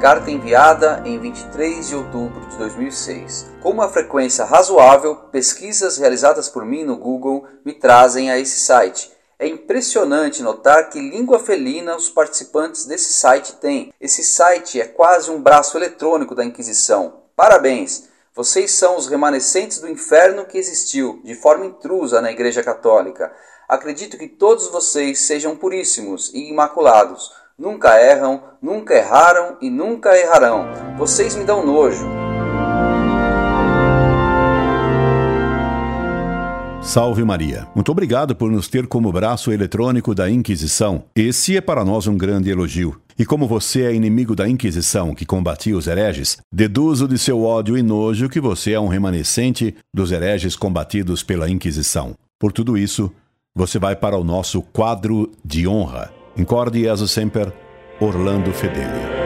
carta enviada em 23 de outubro de 2006. Com uma frequência razoável, pesquisas realizadas por mim no Google me trazem a esse site. É impressionante notar que língua felina os participantes desse site têm. Esse site é quase um braço eletrônico da Inquisição. Parabéns! Vocês são os remanescentes do inferno que existiu de forma intrusa na Igreja Católica. Acredito que todos vocês sejam puríssimos e imaculados. Nunca erram, nunca erraram e nunca errarão. Vocês me dão nojo. Salve Maria. Muito obrigado por nos ter como braço eletrônico da Inquisição. Esse é para nós um grande elogio. E como você é inimigo da Inquisição que combatia os hereges, deduzo de seu ódio e nojo que você é um remanescente dos hereges combatidos pela Inquisição. Por tudo isso, você vai para o nosso quadro de honra. Incorde Jesus Semper, Orlando Fedeli.